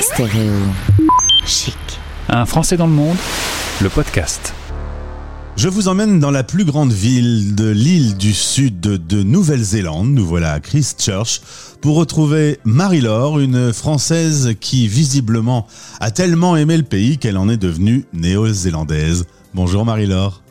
Stéréo chic. Un Français dans le monde, le podcast. Je vous emmène dans la plus grande ville de l'île du sud de Nouvelle-Zélande. Nous voilà à Christchurch pour retrouver Marie-Laure, une Française qui visiblement a tellement aimé le pays qu'elle en est devenue néo-zélandaise. Bonjour Marie-Laure.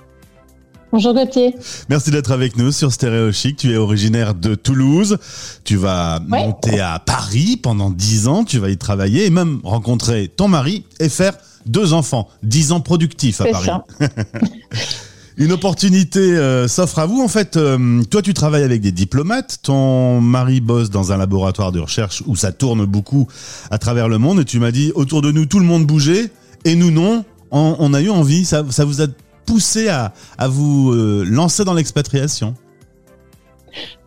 Bonjour Gauthier. Merci d'être avec nous sur Stéréo Chic. Tu es originaire de Toulouse. Tu vas monter à Paris pendant 10 ans. Tu vas y travailler et même rencontrer ton mari et faire deux enfants. 10 ans productifs à Paris. Une opportunité euh, s'offre à vous. En fait, euh, toi, tu travailles avec des diplomates. Ton mari bosse dans un laboratoire de recherche où ça tourne beaucoup à travers le monde. Et tu m'as dit, autour de nous, tout le monde bougeait. Et nous, non. On, a eu envie. Ça, ça vous a poussé à, vous euh, lancer dans l'expatriation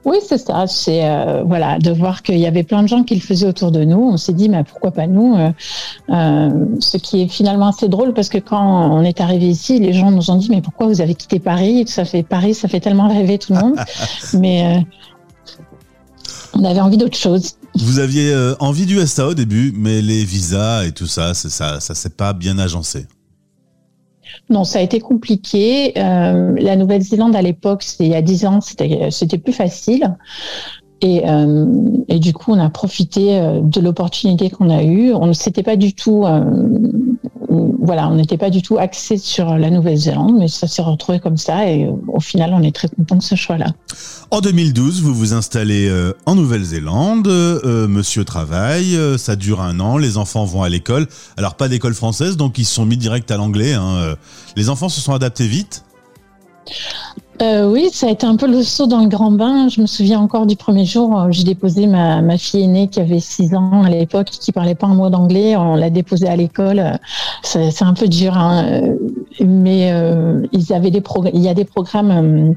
oui, c'est ça. C'est euh, voilà de voir qu'il y avait plein de gens qui le faisaient autour de nous. On s'est dit, mais pourquoi pas nous euh, Ce qui est finalement assez drôle parce que quand on est arrivé ici, les gens nous ont dit, mais pourquoi vous avez quitté Paris? Ça fait Paris, ça fait tellement rêver tout le monde. mais on avait envie d'autre chose. Vous aviez envie du SA au début, mais les visas et tout ça, ça, ça s'est pas bien agencé. Non, ça a été compliqué. Euh, la Nouvelle-Zélande à l'époque, c'était il y a dix ans, c'était plus facile. Et, euh, et, du coup, on a profité euh, de l'opportunité qu'on a eue. On ne s'était pas du tout voilà, on n'était pas du tout axé sur la Nouvelle-Zélande, mais ça s'est retrouvé comme ça et euh, au final, on est très content de ce choix-là. En 2012, vous vous installez euh, en Nouvelle-Zélande, euh, monsieur travaille, ça dure un an, les enfants vont à l'école. Alors pas d'école française, donc ils se sont mis direct à l'anglais. Hein. Les enfants se sont adaptés vite? Euh, oui, ça a été un peu le saut dans le grand bain. Je me souviens encore du premier jour, où j'ai déposé ma, fille aînée qui avait 6 ans à l'époque, qui parlait pas un mot d'anglais. On l'a déposée à l'école. C'est un peu dur, hein. mais euh, ils avaient des il y a des programmes euh,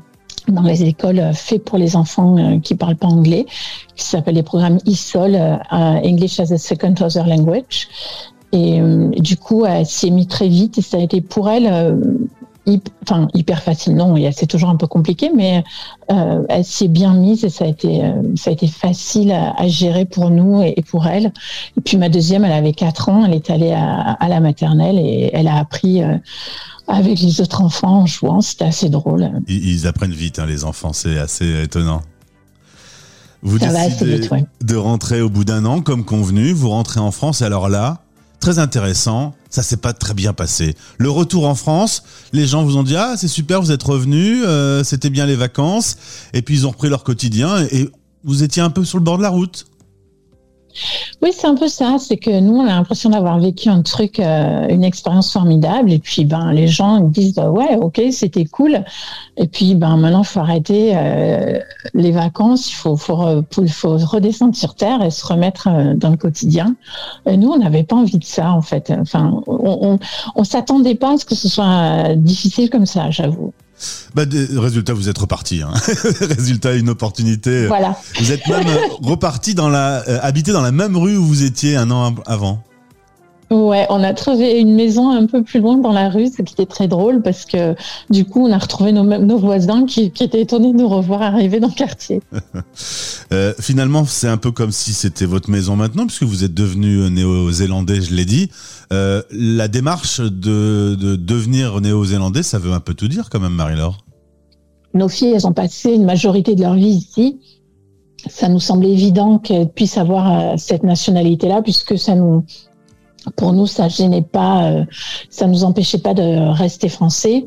dans les écoles faits pour les enfants euh, qui parlent pas anglais, qui s'appellent les programmes ISOL, English as a Second Other Language. Et du coup, elle s'y est mise très vite et ça a été pour elle enfin hyper facile non c'est toujours un peu compliqué mais euh, elle s'y est bien mise et ça a été euh, ça a été facile à, gérer pour nous et, pour elle. Et puis ma deuxième elle avait 4 ans elle est allée à, la maternelle et elle a appris euh, avec les autres enfants en jouant. C'était assez drôle. Ils, apprennent vite hein, les enfants c'est assez étonnant. Vous décidez de rentrer au bout d'un an comme convenu vous rentrez en France. Et alors là très intéressant. Ça s'est pas très bien passé. Le retour en France, les gens vous ont dit ah c'est super, vous êtes revenu, euh, c'était bien les vacances, et puis ils ont repris leur quotidien et vous étiez un peu sur le bord de la route. Oui, c'est un peu ça. C'est que nous, on a l'impression d'avoir vécu un truc, euh, une expérience formidable. Et puis, ben, les gens disent, bah ouais, ok, c'était cool. Et puis, ben, maintenant, faut arrêter euh, les vacances. Il faut, faut, faut, redescendre sur terre et se remettre euh, dans le quotidien. Et nous, on n'avait pas envie de ça, en fait. Enfin, on, on, on s'attendait pas à ce que ce soit difficile comme ça, j'avoue. Bah, résultat, vous êtes reparti. Hein. résultat, une opportunité. Voilà. Vous êtes même reparti dans la, euh, habité dans la même rue où vous étiez un an avant. Ouais, on a trouvé une maison un peu plus loin dans la rue, ce qui était très drôle parce que du coup, on a retrouvé nos, nos voisins qui, qui, étaient étonnés de nous revoir arriver dans le quartier. euh, finalement, c'est un peu comme si c'était votre maison maintenant, puisque vous êtes devenu néo-zélandais, je l'ai dit. Euh, la démarche de, de devenir néo-zélandais, ça veut un peu tout dire quand même, Marie-Laure. Nos filles, elles ont passé une majorité de leur vie ici. Ça nous semblait évident qu'elles puissent avoir euh, cette nationalité-là, puisque ça nous pour nous, ça gênait pas, euh, ça nous empêchait pas de rester français.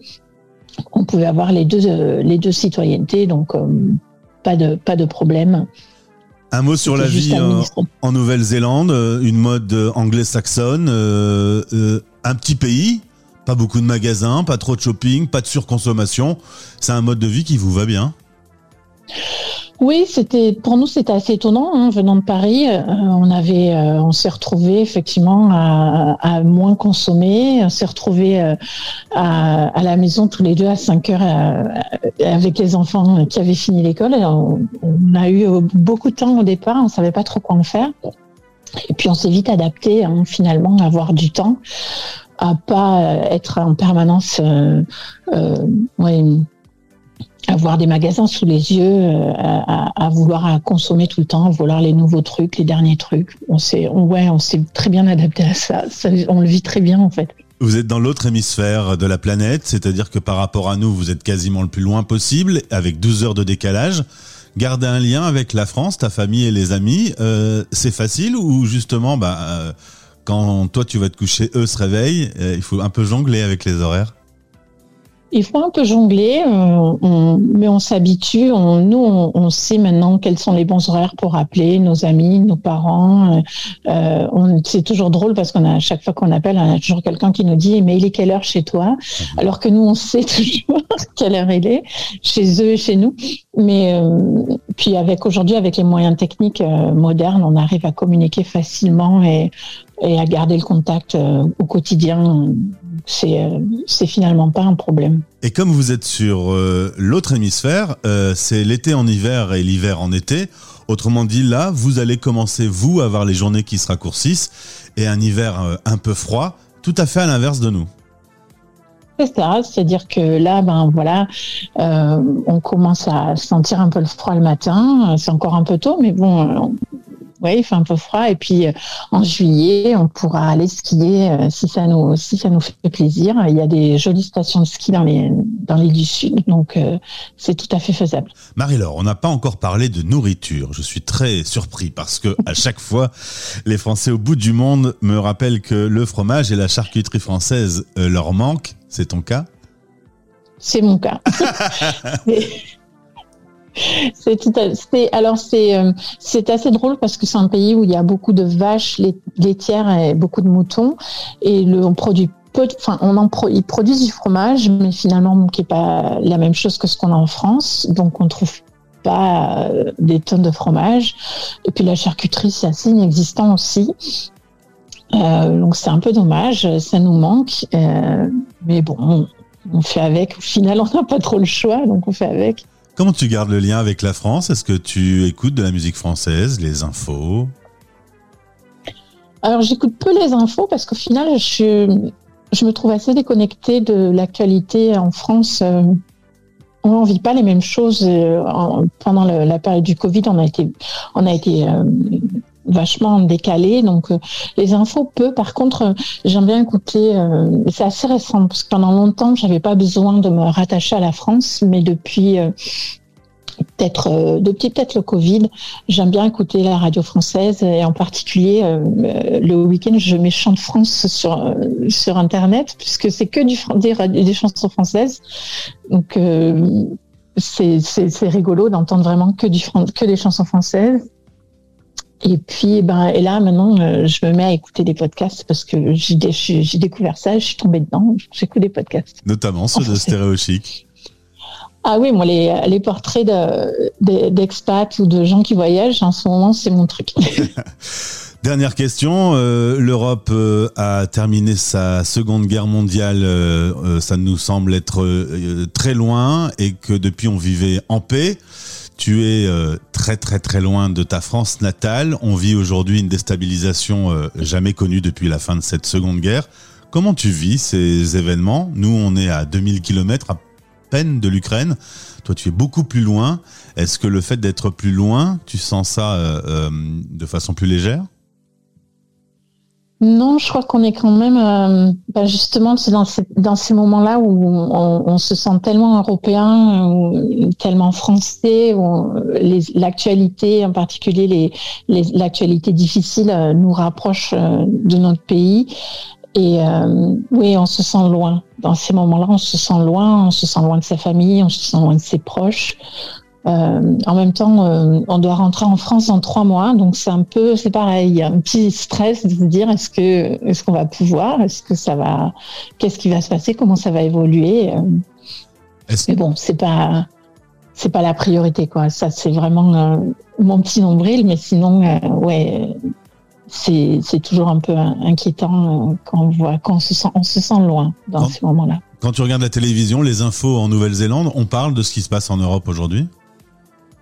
On pouvait avoir les deux, euh, les deux citoyennetés, donc euh, pas de, pas de problème. Un mot sur la vie en, Nouvelle-Zélande, une mode anglo-saxonne, un petit pays, pas beaucoup de magasins, pas trop de shopping, pas de surconsommation. C'est un mode de vie qui vous va bien? Oui, c'était pour nous c'était assez étonnant hein, venant de Paris. Euh, on avait, euh, on s'est retrouvé effectivement à, moins consommer. On s'est retrouvé euh, à, la maison tous les deux à 5 heures avec les enfants qui avaient fini l'école. On, a eu beaucoup de temps au départ. On savait pas trop quoi en faire. Et puis on s'est vite adapté hein, finalement à avoir du temps, à pas être en permanence. Ouais, avoir des magasins sous les yeux, à, vouloir consommer tout le temps, à vouloir les nouveaux trucs, les derniers trucs. On s'est, ouais, on s'est très bien adapté à ça. On le vit très bien en fait. Vous êtes dans l'autre hémisphère de la planète, c'est-à-dire que par rapport à nous, vous êtes quasiment le plus loin possible, avec 12 heures de décalage garder un lien avec la France, ta famille et les amis, euh, c'est facile ou justement, bah, euh, quand toi tu vas te coucher, eux se réveillent, euh, il faut un peu jongler avec les horaires? Il faut un peu jongler, mais on s'habitue. nous, on, sait maintenant quels sont les bons horaires pour appeler nos amis, nos parents. Euh, c'est toujours drôle parce qu'on a à chaque fois qu'on appelle, on a toujours quelqu'un qui nous dit "Mais il est quelle heure chez toi? Alors que nous, on sait toujours quelle heure il est chez eux et chez nous. Mais euh, puis avec aujourd'hui, avec les moyens techniques euh, modernes, on arrive à communiquer facilement et, et à garder le contact euh, au quotidien c'est euh, c'est finalement pas un problème. Et comme vous êtes sur euh, l'autre hémisphère, euh, c'est l'été en hiver et l'hiver en été. Autrement dit, là, vous allez commencer, vous, à avoir les journées qui se raccourcissent et un hiver un peu froid, tout à fait à l'inverse de nous. C'est ça, c'est-à-dire que là, ben voilà, on commence à sentir un peu le froid le matin. C'est encore un peu tôt, mais bon, oui, il fait un peu froid. Et puis euh, en juillet, on pourra aller skier euh, si ça nous si ça nous fait plaisir. Il y a des jolies stations de ski dans les dans l'île du Sud, donc euh, c'est tout à fait faisable. Marie-Laure, on n'a pas encore parlé de nourriture. Je suis très surpris parce que à chaque fois, les Français au bout du monde me rappellent que le fromage et la charcuterie française leur manquent. C'est ton cas? C'est mon cas. C'est tout alors c'est euh, c'est assez drôle parce que c'est un pays où il y a beaucoup de vaches laitières et beaucoup de moutons. Et le on produit peu enfin on en ils produisent du fromage mais finalement qui est pas la même chose que ce qu'on a en France. Donc on trouve pas euh, des tonnes de fromage. Et puis la charcuterie c'est assez inexistant aussi. Euh, donc c'est un peu dommage. Ça nous manque. Mais bon on, on fait avec. Au final on n'a pas trop le choix donc on fait avec Comment tu gardes le lien avec la France? Est-ce que tu écoutes de la musique française, les infos? Alors j'écoute peu les infos parce qu'au final, je, me trouve assez déconnectée de l'actualité en France. Euh, on ne vit pas les mêmes choses. Euh, pendant la période du Covid, on a été, on a été euh, vachement décalé. Donc euh, les infos peu. Par contre, euh, j'aime bien écouter. Euh, c'est assez récent parce que pendant longtemps, j'avais pas besoin de me rattacher à la France, mais depuis peut-être depuis peut-être le Covid, j'aime bien écouter la radio française et en particulier le week-end je mets Chant de France sur sur internet puisque c'est que du des, des chansons françaises. Donc c'est c'est rigolo d'entendre vraiment que du que des chansons françaises. Et puis, ben, et là, maintenant, euh, je me mets à écouter des podcasts parce que j'ai découvert ça, je suis tombée dedans, j'écoute des podcasts. Notamment ceux de Stéréo Chic. Ah oui, moi, les, les portraits d'expats ou de gens qui voyagent, en ce moment, c'est mon truc. Dernière question, euh, l'Europe euh, a terminé sa seconde guerre mondiale, ça nous semble être très loin et que depuis on vivait en paix. Tu es euh, très très très loin de ta France natale. On vit aujourd'hui une déstabilisation euh, jamais connue depuis la fin de cette seconde guerre. Comment tu vis ces événements? Nous, on est à 2000 km à peine de l'Ukraine. Toi, tu es beaucoup plus loin. Est-ce que le fait d'être plus loin, tu sens ça euh, de façon plus légère? Non, je crois qu'on est quand même, euh, bah, justement, dans ces, moments-là où on, se sent tellement européen, tellement français, où l'actualité, en particulier les, l'actualité difficile, euh, nous rapproche euh, de notre pays. Et oui, on se sent loin. Dans ces moments-là, on se sent loin, on se sent loin de sa famille, on se sent loin de ses proches. Euh, en même temps, euh, on doit rentrer en France dans trois mois, donc c'est un peu, c'est pareil, il y a un petit stress de se dire est-ce que est-ce qu'on va pouvoir, est-ce que ça va, qu'est-ce qui va se passer, comment ça va évoluer. Euh. Mais bon, c'est pas c'est pas la priorité quoi. Ça c'est vraiment mon petit nombril, mais sinon ouais, c'est c'est toujours un peu inquiétant quand on voit quand on se sent on se sent loin dans ces moments-là. Quand tu regardes la télévision, les infos en Nouvelle-Zélande, on parle de ce qui se passe en Europe aujourd'hui?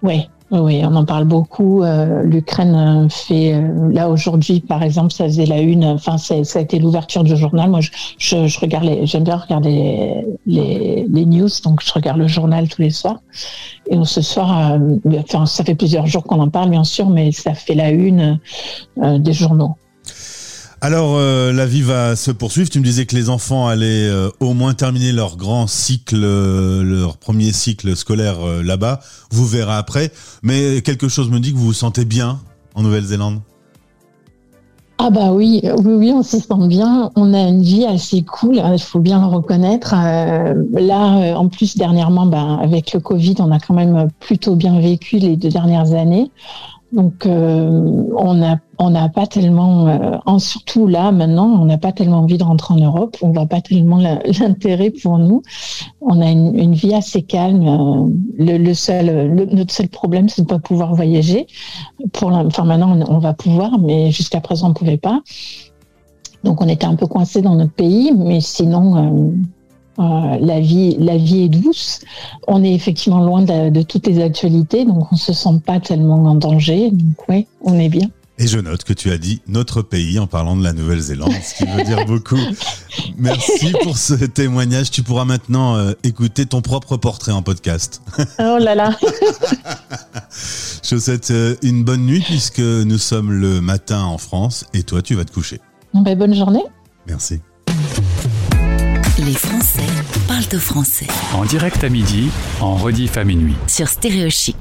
Oui, Oui, on en parle beaucoup. Euh, L'Ukraine fait euh, là aujourd'hui, par exemple, ça faisait la une. Enfin, ça a été l'ouverture du journal. Moi, je, je, je regarde, j'aime bien regarder les, les, news, donc je regarde le journal tous les soirs. Et ce soir, euh, enfin, ça fait plusieurs jours qu'on en parle, bien sûr, mais ça fait la une des journaux. Alors, euh, la vie va se poursuivre. Tu me disais que les enfants allaient euh, au moins terminer leur grand cycle, euh, leur premier cycle scolaire là-bas. Vous verrez après. Mais quelque chose me dit que vous vous sentez bien en Nouvelle-Zélande. Ah bah oui, oui, oui, on s'y sent bien. On a une vie assez cool, hein, il faut bien le reconnaître. là, en plus, dernièrement, bah, avec le Covid, on a quand même plutôt bien vécu les deux dernières années. Donc, euh, on n'a on n'a pas tellement, euh, surtout là maintenant, on n'a pas tellement envie de rentrer en Europe. On voit pas tellement l'intérêt pour nous. On a une, vie assez calme. Euh, le, seul, notre seul problème, c'est de pas pouvoir voyager. Pour, enfin maintenant, on, va pouvoir, mais jusqu'à présent, on pouvait pas. Donc, on était un peu coincé dans notre pays, mais sinon. Euh, la vie, la vie est douce. On est effectivement loin de, toutes les actualités, donc on se sent pas tellement en danger. Donc oui, on est bien. Et je note que tu as dit notre pays en parlant de la Nouvelle-Zélande, ce qui veut dire beaucoup. Merci pour ce témoignage. Tu pourras maintenant euh, écouter ton propre portrait en podcast. Oh là là. je vous souhaite euh, une bonne nuit puisque nous sommes le matin en France et toi tu vas te coucher. Ben, bonne journée. Merci. Les Français parlent au français. En direct à midi, en rediff à minuit. Sur Stéréochic.